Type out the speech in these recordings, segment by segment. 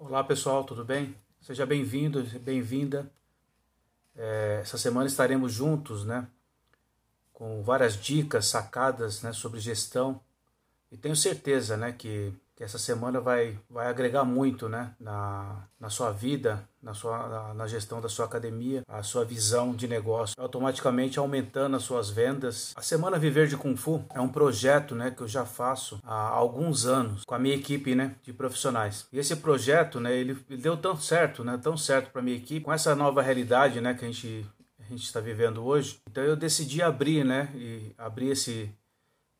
Olá pessoal, tudo bem? Seja bem-vindo, bem-vinda. É, essa semana estaremos juntos, né? Com várias dicas, sacadas, né, sobre gestão. E tenho certeza, né, que que essa semana vai, vai agregar muito né, na, na sua vida, na, sua, na, na, gestão da sua academia, a sua visão de negócio, automaticamente aumentando as suas vendas. A Semana Viver de Kung Fu é um projeto né, que eu já faço há alguns anos com a minha equipe né, de profissionais. E esse projeto né, ele, ele deu tão certo, né, tão certo para minha equipe, com essa nova realidade né, que a gente a gente está vivendo hoje. Então eu decidi abrir, né, e abrir esse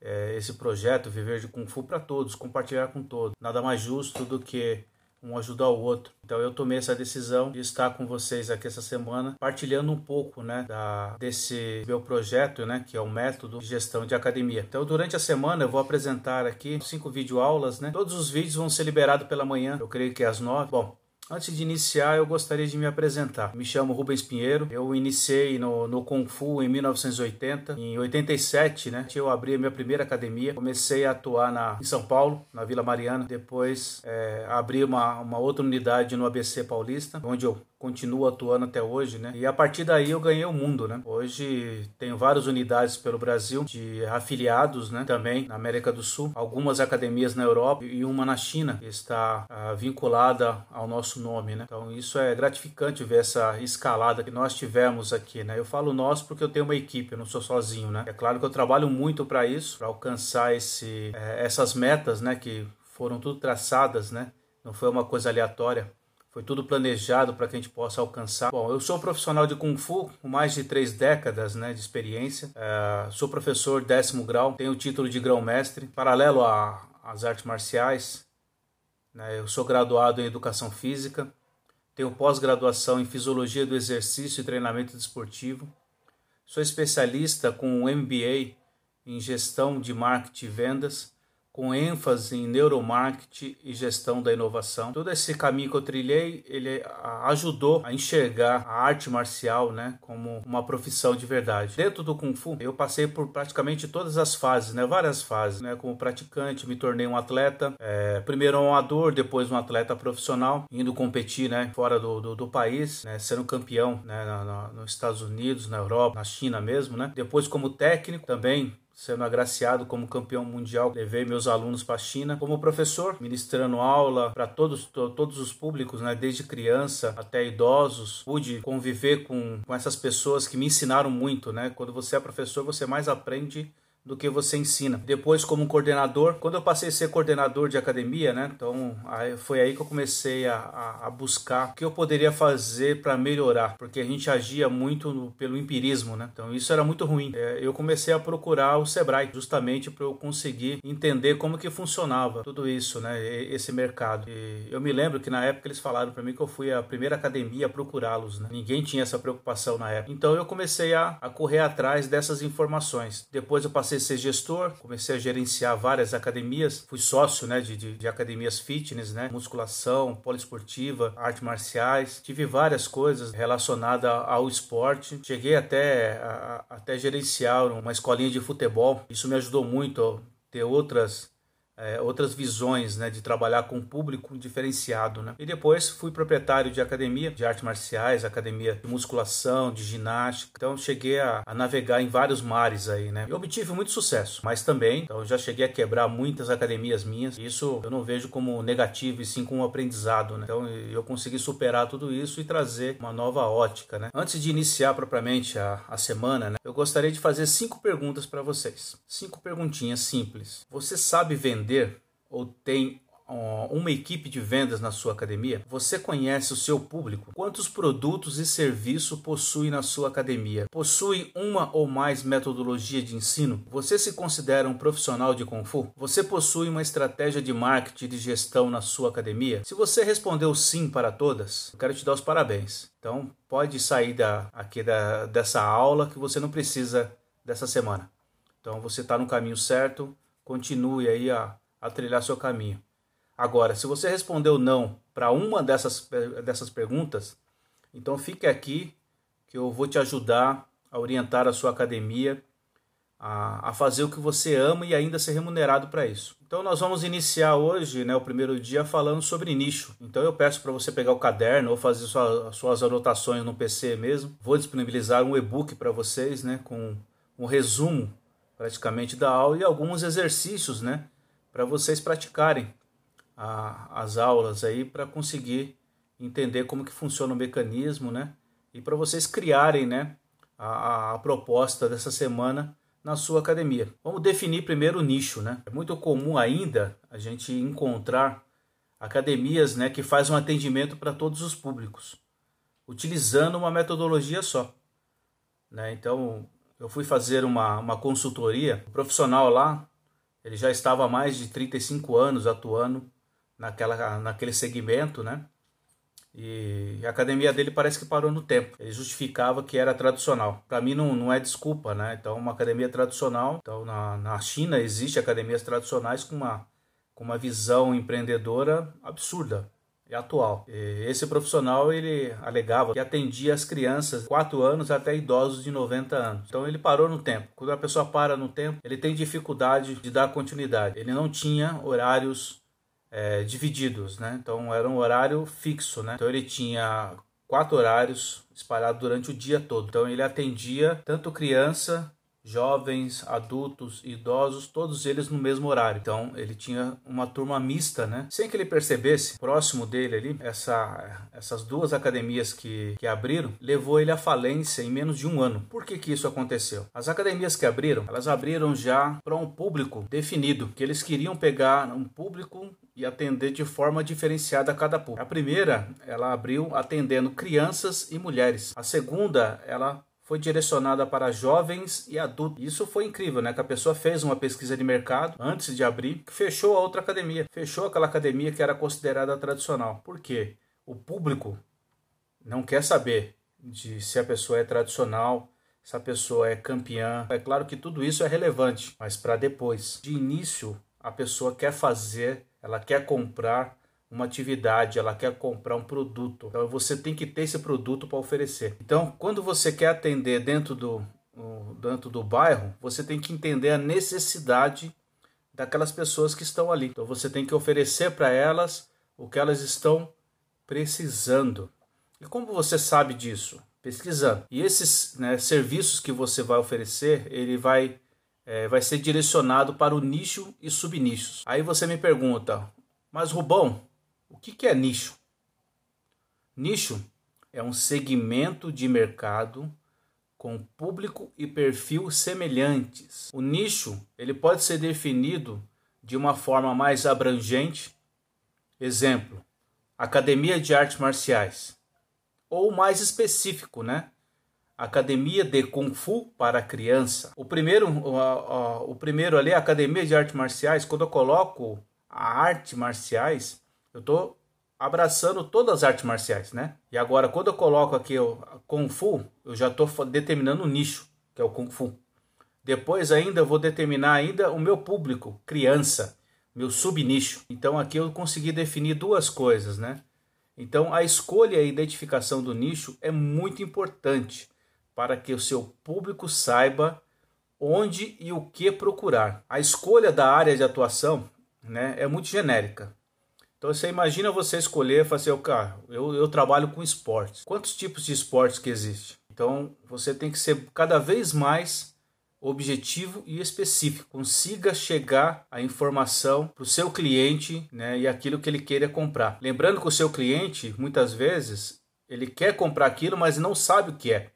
é, esse projeto Viver de Kung Fu para todos, compartilhar com todos. Nada mais justo do que um ajudar o outro. Então eu tomei essa decisão de estar com vocês aqui essa semana, partilhando um pouco, né, da, desse meu projeto, né, que é o método de gestão de academia. Então durante a semana eu vou apresentar aqui cinco videoaulas, né. Todos os vídeos vão ser liberados pela manhã. Eu creio que é às nove. Bom, Antes de iniciar, eu gostaria de me apresentar. Me chamo Rubens Pinheiro. Eu iniciei no, no Kung Fu em 1980. Em 87, né, eu abri a minha primeira academia. Comecei a atuar na, em São Paulo, na Vila Mariana. Depois é, abri uma, uma outra unidade no ABC Paulista, onde eu continuo atuando até hoje, né? E a partir daí eu ganhei o mundo, né? Hoje tenho várias unidades pelo Brasil de afiliados, né? Também na América do Sul, algumas academias na Europa e uma na China que está ah, vinculada ao nosso nome, né? Então isso é gratificante ver essa escalada que nós tivemos aqui, né? Eu falo nós porque eu tenho uma equipe, eu não sou sozinho, né? É claro que eu trabalho muito para isso, para alcançar esse, é, essas metas, né? Que foram tudo traçadas, né? Não foi uma coisa aleatória. Foi tudo planejado para que a gente possa alcançar. Bom, eu sou profissional de Kung Fu com mais de três décadas né, de experiência. É, sou professor décimo grau, tenho o título de grão-mestre. Paralelo às artes marciais, né, eu sou graduado em Educação Física. Tenho pós-graduação em Fisiologia do Exercício e Treinamento Desportivo. Sou especialista com MBA em Gestão de Marketing e Vendas com ênfase em neuromarketing e gestão da inovação. Todo esse caminho que eu trilhei, ele ajudou a enxergar a arte marcial, né, como uma profissão de verdade. Dentro do Kung Fu, eu passei por praticamente todas as fases, né, várias fases, né, como praticante, me tornei um atleta, é, primeiro um amador, depois um atleta profissional, indo competir, né, fora do, do, do país, né, sendo campeão, né, na, na, nos Estados Unidos, na Europa, na China mesmo, né, depois como técnico também sendo agraciado como campeão mundial, levei meus alunos para a China como professor, ministrando aula para todos, to, todos os públicos, né, desde criança até idosos. Pude conviver com, com essas pessoas que me ensinaram muito, né? Quando você é professor, você mais aprende do que você ensina. Depois, como coordenador, quando eu passei a ser coordenador de academia, né? Então, aí, foi aí que eu comecei a, a, buscar o que eu poderia fazer para melhorar, porque a gente agia muito no, pelo empirismo, né? Então, isso era muito ruim. É, eu comecei a procurar o Sebrae, justamente para eu conseguir entender como que funcionava tudo isso, né? Esse mercado. E eu me lembro que na época eles falaram para mim que eu fui a primeira academia a procurá-los, né? Ninguém tinha essa preocupação na época. Então, eu comecei a, a correr atrás dessas informações. Depois eu passei passei a ser gestor, comecei a gerenciar várias academias, fui sócio né, de, de, de academias fitness, né, musculação, poliesportiva, artes marciais, tive várias coisas relacionadas ao esporte, cheguei até a, até gerenciar uma escolinha de futebol, isso me ajudou muito ter outras é, outras visões né, de trabalhar com um público diferenciado. Né? E depois fui proprietário de academia de artes marciais, academia de musculação, de ginástica. Então cheguei a, a navegar em vários mares aí, né? E obtive muito sucesso, mas também então, já cheguei a quebrar muitas academias minhas. Isso eu não vejo como negativo e sim como aprendizado. Né? Então eu consegui superar tudo isso e trazer uma nova ótica. Né? Antes de iniciar propriamente a, a semana, né, eu gostaria de fazer cinco perguntas para vocês. Cinco perguntinhas simples. Você sabe vender? Vender ou tem uma equipe de vendas na sua academia? Você conhece o seu público? Quantos produtos e serviços possui na sua academia? Possui uma ou mais metodologia de ensino? Você se considera um profissional de Kung Fu? Você possui uma estratégia de marketing e de gestão na sua academia? Se você respondeu sim para todas, eu quero te dar os parabéns. Então, pode sair da, aqui da, dessa aula que você não precisa dessa semana. Então, você está no caminho certo continue aí a, a trilhar seu caminho. Agora, se você respondeu não para uma dessas, dessas perguntas, então fique aqui que eu vou te ajudar a orientar a sua academia a, a fazer o que você ama e ainda ser remunerado para isso. Então nós vamos iniciar hoje, né, o primeiro dia falando sobre nicho. Então eu peço para você pegar o caderno ou fazer sua, suas anotações no PC mesmo. Vou disponibilizar um e-book para vocês, né, com um resumo praticamente da aula e alguns exercícios, né, para vocês praticarem a, as aulas aí para conseguir entender como que funciona o mecanismo, né, e para vocês criarem, né, a, a proposta dessa semana na sua academia. Vamos definir primeiro o nicho, né? É muito comum ainda a gente encontrar academias, né, que fazem um atendimento para todos os públicos, utilizando uma metodologia só. Né? Então, eu fui fazer uma, uma consultoria, o profissional lá, ele já estava há mais de 35 anos atuando naquela, naquele segmento, né? E a academia dele parece que parou no tempo. Ele justificava que era tradicional. Para mim não, não é desculpa, né? Então, uma academia tradicional. Então, na, na China existe academias tradicionais com uma, com uma visão empreendedora absurda atual. E esse profissional ele alegava que atendia as crianças de 4 anos até idosos de 90 anos. Então ele parou no tempo. Quando a pessoa para no tempo, ele tem dificuldade de dar continuidade. Ele não tinha horários é, divididos, né? Então era um horário fixo, né? Então ele tinha quatro horários espalhados durante o dia todo. Então ele atendia tanto criança, jovens, adultos, idosos, todos eles no mesmo horário. Então ele tinha uma turma mista, né? Sem que ele percebesse, próximo dele ali, essa, essas duas academias que, que abriram, levou ele à falência em menos de um ano. Por que que isso aconteceu? As academias que abriram, elas abriram já para um público definido, que eles queriam pegar um público e atender de forma diferenciada a cada público. A primeira, ela abriu atendendo crianças e mulheres. A segunda, ela foi direcionada para jovens e adultos. Isso foi incrível, né? Que a pessoa fez uma pesquisa de mercado antes de abrir, fechou a outra academia, fechou aquela academia que era considerada tradicional. Por quê? O público não quer saber de se a pessoa é tradicional, se a pessoa é campeã. É claro que tudo isso é relevante, mas para depois. De início, a pessoa quer fazer ela quer comprar uma atividade, ela quer comprar um produto. Então você tem que ter esse produto para oferecer. Então, quando você quer atender dentro do, dentro do bairro, você tem que entender a necessidade daquelas pessoas que estão ali. Então você tem que oferecer para elas o que elas estão precisando. E como você sabe disso? Pesquisando. E esses né, serviços que você vai oferecer, ele vai é, vai ser direcionado para o nicho e subnichos. Aí você me pergunta, mas Rubão, o que, que é nicho? Nicho é um segmento de mercado com público e perfil semelhantes. O nicho ele pode ser definido de uma forma mais abrangente, exemplo, academia de artes marciais, ou mais específico, né? Academia de Kung Fu para criança. O primeiro, o, o, primeiro ali, Academia de Artes Marciais, quando eu coloco a arte marciais, eu estou abraçando todas as artes marciais, né? E agora, quando eu coloco aqui o Kung Fu, eu já estou determinando o nicho, que é o Kung Fu. Depois ainda eu vou determinar ainda o meu público, criança, meu subnicho. Então aqui eu consegui definir duas coisas, né? Então a escolha e a identificação do nicho é muito importante para que o seu público saiba onde e o que procurar. A escolha da área de atuação né, é muito genérica. Então você imagina você escolher, fazer o cara, eu, eu trabalho com esportes. Quantos tipos de esportes que existem? Então você tem que ser cada vez mais objetivo e específico. Consiga chegar a informação para o seu cliente né, e aquilo que ele queira comprar. Lembrando que o seu cliente, muitas vezes, ele quer comprar aquilo, mas não sabe o que é.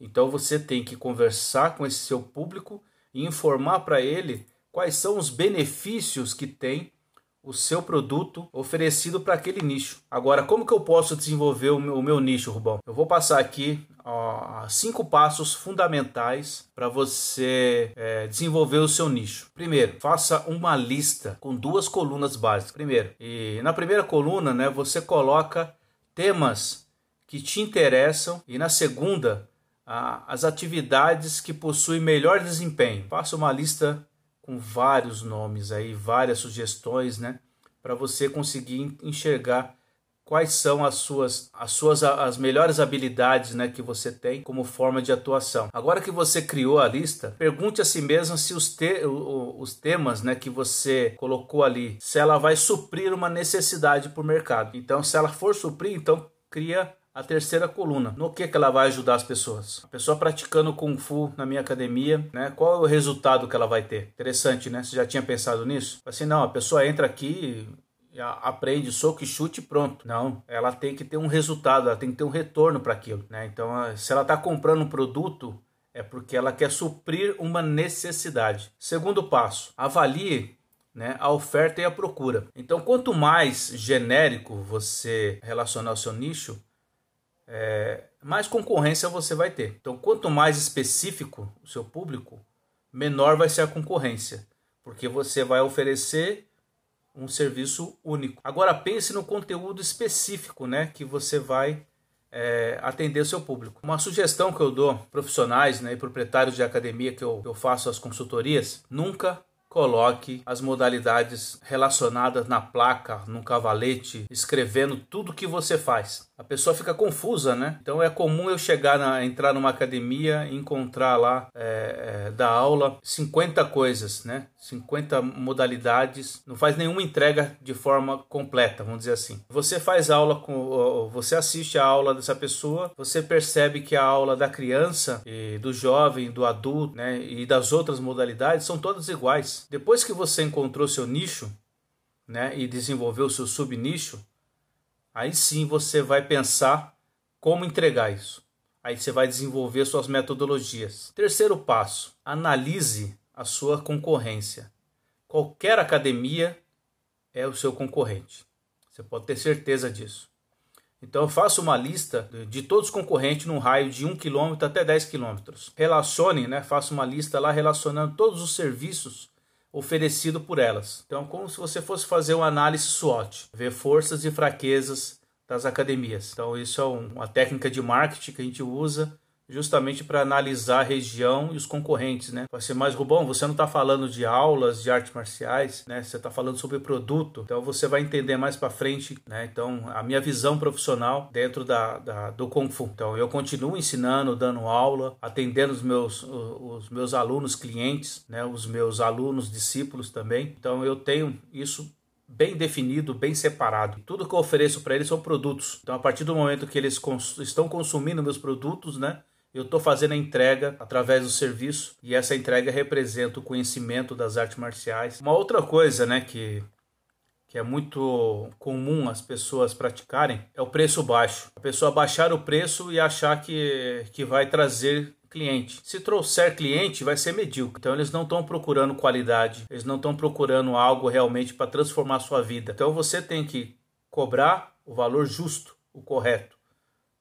Então você tem que conversar com esse seu público e informar para ele quais são os benefícios que tem o seu produto oferecido para aquele nicho. Agora, como que eu posso desenvolver o meu, o meu nicho, Rubão? Eu vou passar aqui ó, cinco passos fundamentais para você é, desenvolver o seu nicho. Primeiro, faça uma lista com duas colunas básicas. Primeiro, e na primeira coluna, né, você coloca temas que te interessam e na segunda as atividades que possuem melhor desempenho. Faça uma lista com vários nomes aí, várias sugestões, né, para você conseguir enxergar quais são as suas as suas as melhores habilidades, né, que você tem como forma de atuação. Agora que você criou a lista, pergunte a si mesmo se os, te, os temas, né, que você colocou ali, se ela vai suprir uma necessidade para o mercado. Então, se ela for suprir, então cria a terceira coluna. No que, que ela vai ajudar as pessoas? A pessoa praticando Kung Fu na minha academia, né? Qual é o resultado que ela vai ter? Interessante, né? Você já tinha pensado nisso? Assim, não, a pessoa entra aqui aprende soco e chute pronto. Não, ela tem que ter um resultado, ela tem que ter um retorno para aquilo. Né? Então, se ela está comprando um produto, é porque ela quer suprir uma necessidade. Segundo passo, avalie né, a oferta e a procura. Então, quanto mais genérico você relacionar o seu nicho, é, mais concorrência você vai ter. Então, quanto mais específico o seu público, menor vai ser a concorrência, porque você vai oferecer um serviço único. Agora pense no conteúdo específico, né, que você vai é, atender o seu público. Uma sugestão que eu dou profissionais né, e proprietários de academia que eu, eu faço as consultorias, nunca coloque as modalidades relacionadas na placa, num cavalete, escrevendo tudo que você faz. A pessoa fica confusa, né? Então é comum eu chegar na entrar numa academia e encontrar lá é, é, da aula 50 coisas, né? 50 modalidades, não faz nenhuma entrega de forma completa, vamos dizer assim. Você faz aula com, você assiste a aula dessa pessoa, você percebe que a aula da criança do jovem, do adulto, né, e das outras modalidades são todas iguais. Depois que você encontrou seu nicho, né, e desenvolveu seu subnicho, aí sim você vai pensar como entregar isso. Aí você vai desenvolver suas metodologias. Terceiro passo: analise a sua concorrência. Qualquer academia é o seu concorrente. Você pode ter certeza disso. Então eu faço uma lista de todos os concorrentes num raio de 1 km até 10 km. Relacione, né? Faço uma lista lá relacionando todos os serviços oferecidos por elas. Então, como se você fosse fazer uma análise SWOT, ver forças e fraquezas das academias. Então, isso é uma técnica de marketing que a gente usa justamente para analisar a região e os concorrentes, né? Vai ser mais Rubão, você não está falando de aulas de artes marciais, né? Você está falando sobre produto, então você vai entender mais para frente, né? Então a minha visão profissional dentro da, da, do Kung Fu. Então eu continuo ensinando, dando aula, atendendo os meus os meus alunos clientes, né? Os meus alunos discípulos também. Então eu tenho isso bem definido, bem separado. Tudo que eu ofereço para eles são produtos. Então, a partir do momento que eles cons estão consumindo meus produtos, né, eu estou fazendo a entrega através do serviço e essa entrega representa o conhecimento das artes marciais. Uma outra coisa, né, que que é muito comum as pessoas praticarem é o preço baixo. A pessoa baixar o preço e achar que, que vai trazer cliente. Se trouxer cliente, vai ser medíocre. Então eles não estão procurando qualidade, eles não estão procurando algo realmente para transformar a sua vida. Então você tem que cobrar o valor justo, o correto.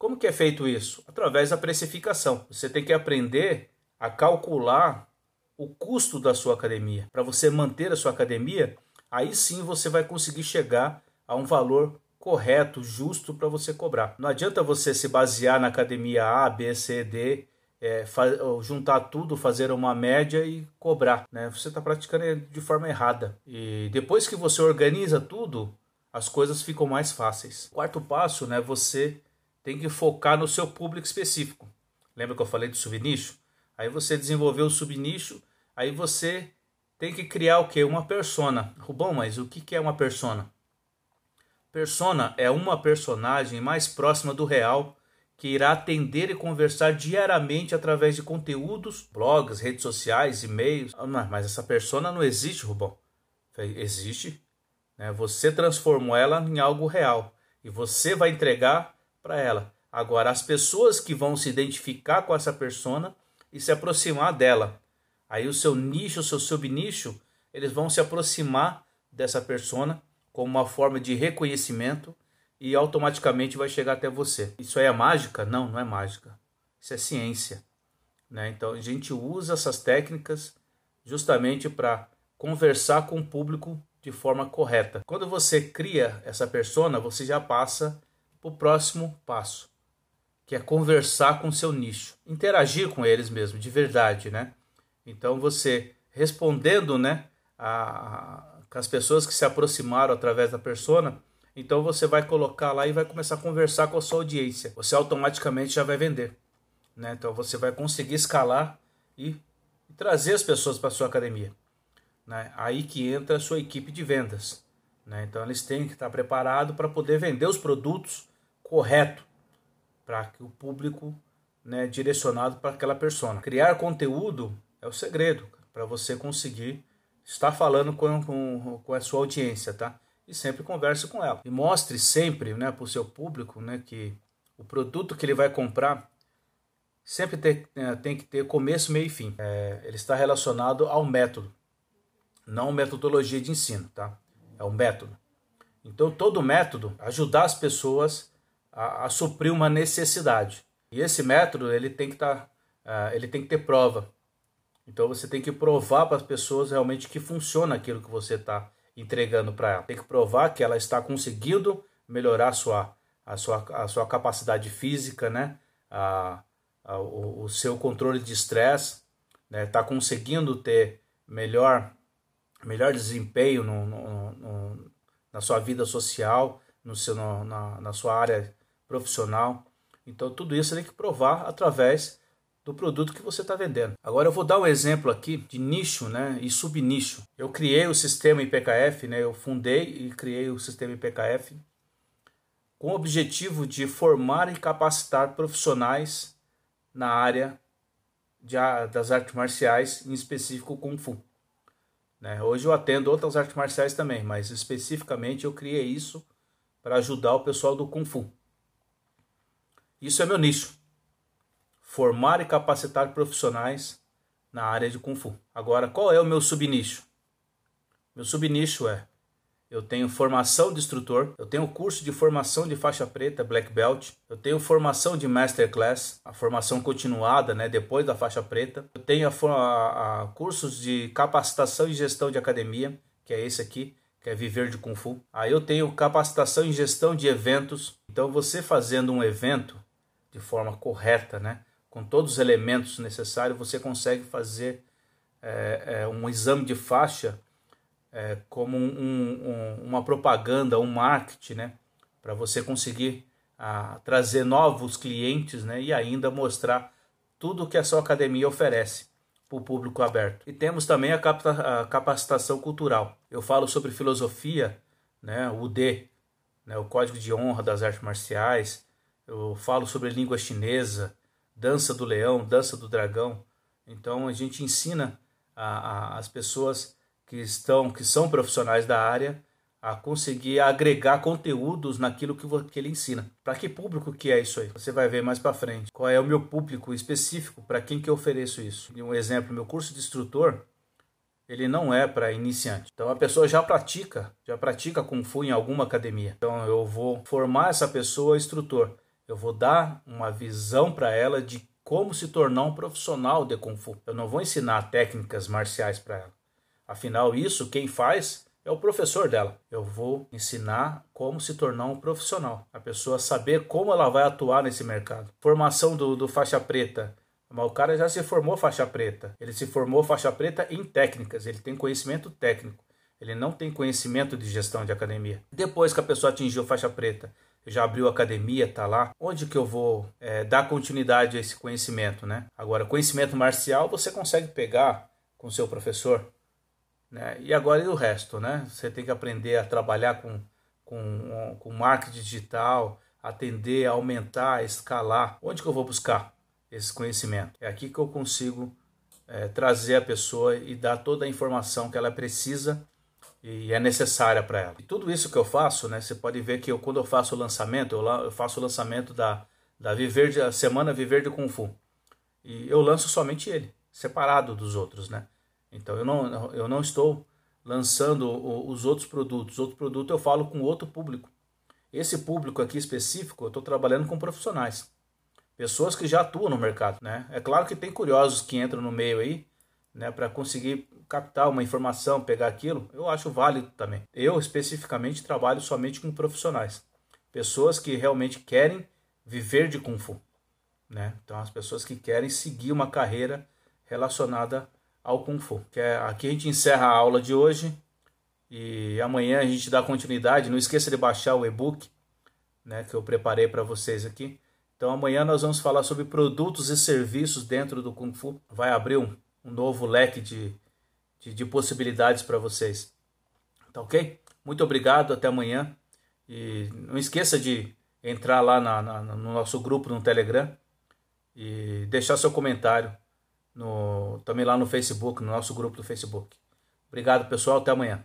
Como que é feito isso? Através da precificação. Você tem que aprender a calcular o custo da sua academia. Para você manter a sua academia, aí sim você vai conseguir chegar a um valor correto, justo para você cobrar. Não adianta você se basear na academia A, B, C, D, é, juntar tudo, fazer uma média e cobrar. Né? Você está praticando de forma errada. E depois que você organiza tudo, as coisas ficam mais fáceis. Quarto passo, né? Você tem que focar no seu público específico. Lembra que eu falei do subnicho? Aí você desenvolveu o subnicho, aí você tem que criar o que? Uma persona. Rubão, mas o que é uma persona? Persona é uma personagem mais próxima do real que irá atender e conversar diariamente através de conteúdos, blogs, redes sociais, e-mails. Ah, mas essa persona não existe, Rubão. Existe. Né? Você transformou ela em algo real e você vai entregar para ela. Agora, as pessoas que vão se identificar com essa persona e se aproximar dela. Aí o seu nicho, o seu subnicho, eles vão se aproximar dessa persona como uma forma de reconhecimento e automaticamente vai chegar até você. Isso aí é mágica? Não, não é mágica. Isso é ciência. Né? Então a gente usa essas técnicas justamente para conversar com o público de forma correta. Quando você cria essa persona, você já passa para o próximo passo, que é conversar com seu nicho, interagir com eles mesmo, de verdade, né? Então você respondendo, né, a, a, as pessoas que se aproximaram através da persona, Então você vai colocar lá e vai começar a conversar com a sua audiência. Você automaticamente já vai vender. Né? Então você vai conseguir escalar e, e trazer as pessoas para sua academia. Né? Aí que entra a sua equipe de vendas. Né? Então eles têm que estar preparados para poder vender os produtos correto para que o público né, direcionado para aquela persona. Criar conteúdo é o segredo para você conseguir estar falando com, com, com a sua audiência, tá? E sempre converse com ela. E mostre sempre né, para o seu público né, que o produto que ele vai comprar sempre tem, é, tem que ter começo, meio e fim. É, ele está relacionado ao método, não metodologia de ensino, tá? É o método. Então, todo método ajudar as pessoas a, a suprir uma necessidade. E esse método ele tem que estar, tá, uh, ele tem que ter prova. Então você tem que provar para as pessoas realmente que funciona aquilo que você está entregando para ela. Tem que provar que ela está conseguindo melhorar a sua, a sua, a sua capacidade física, né? A, a o, o, seu controle de estresse, né? Está conseguindo ter melhor, melhor desempenho no, no, no, na sua vida social, no seu, na, na sua área profissional. Então tudo isso tem que provar através do produto que você está vendendo. Agora eu vou dar um exemplo aqui de nicho né, e subnicho. Eu criei o sistema IPKF, né, eu fundei e criei o sistema IPKF com o objetivo de formar e capacitar profissionais na área de, das artes marciais, em específico Kung Fu. Né? Hoje eu atendo outras artes marciais também, mas especificamente eu criei isso para ajudar o pessoal do Kung Fu. Isso é meu nicho. Formar e capacitar profissionais na área de Kung Fu. Agora, qual é o meu subnicho? Meu subnicho é eu tenho formação de instrutor, eu tenho curso de formação de faixa preta, black belt, eu tenho formação de masterclass, a formação continuada, né, depois da faixa preta. Eu tenho a, a, a cursos de capacitação e gestão de academia, que é esse aqui, que é viver de Kung Fu. Aí eu tenho capacitação em gestão de eventos. Então você fazendo um evento, de forma correta, né? com todos os elementos necessários, você consegue fazer é, é, um exame de faixa é, como um, um, uma propaganda, um marketing, né? para você conseguir a, trazer novos clientes né? e ainda mostrar tudo o que a sua academia oferece para o público aberto. E temos também a, capta, a capacitação cultural. Eu falo sobre filosofia, né? o D, né? o Código de Honra das Artes Marciais, eu falo sobre língua chinesa, dança do leão, dança do dragão. Então a gente ensina a, a, as pessoas que estão, que são profissionais da área, a conseguir agregar conteúdos naquilo que, que ele ensina. Para que público que é isso aí? Você vai ver mais para frente. Qual é o meu público específico para quem que eu ofereço isso? Um exemplo, meu curso de instrutor, ele não é para iniciante. Então a pessoa já pratica, já pratica Kung Fu em alguma academia. Então eu vou formar essa pessoa instrutor. Eu vou dar uma visão para ela de como se tornar um profissional de Kung Fu. Eu não vou ensinar técnicas marciais para ela. Afinal, isso quem faz é o professor dela. Eu vou ensinar como se tornar um profissional. A pessoa saber como ela vai atuar nesse mercado. Formação do, do faixa preta. Mas o cara já se formou faixa preta. Ele se formou faixa preta em técnicas. Ele tem conhecimento técnico. Ele não tem conhecimento de gestão de academia. Depois que a pessoa atingiu faixa preta, já abriu academia, tá lá. Onde que eu vou é, dar continuidade a esse conhecimento, né? Agora, conhecimento marcial você consegue pegar com seu professor, né? E agora e o resto, né? Você tem que aprender a trabalhar com, com, com marketing digital, atender, aumentar, escalar. Onde que eu vou buscar esse conhecimento? É aqui que eu consigo é, trazer a pessoa e dar toda a informação que ela precisa e é necessária para ela. E tudo isso que eu faço, né, você pode ver que eu, quando eu faço o lançamento, eu, eu faço o lançamento da, da Viver de, a Semana Viver de Kung Fu. E eu lanço somente ele, separado dos outros, né? Então eu não, eu não estou lançando os outros produtos. Outro produto eu falo com outro público. Esse público aqui específico, eu estou trabalhando com profissionais. Pessoas que já atuam no mercado, né? É claro que tem curiosos que entram no meio aí, né, para conseguir captar uma informação, pegar aquilo, eu acho válido também. Eu especificamente trabalho somente com profissionais, pessoas que realmente querem viver de kung fu, né? Então as pessoas que querem seguir uma carreira relacionada ao kung fu. Que é, aqui a gente encerra a aula de hoje E amanhã a gente dá continuidade. Não esqueça de baixar o e-book né, que eu preparei para vocês aqui. Então amanhã nós vamos falar sobre produtos e serviços dentro do Kung Fu. Vai abrir um, um novo leque de, de, de possibilidades para vocês. Tá ok? Muito obrigado, até amanhã. E não esqueça de entrar lá na, na, no nosso grupo no Telegram e deixar seu comentário no, também lá no Facebook, no nosso grupo do Facebook. Obrigado, pessoal. Até amanhã.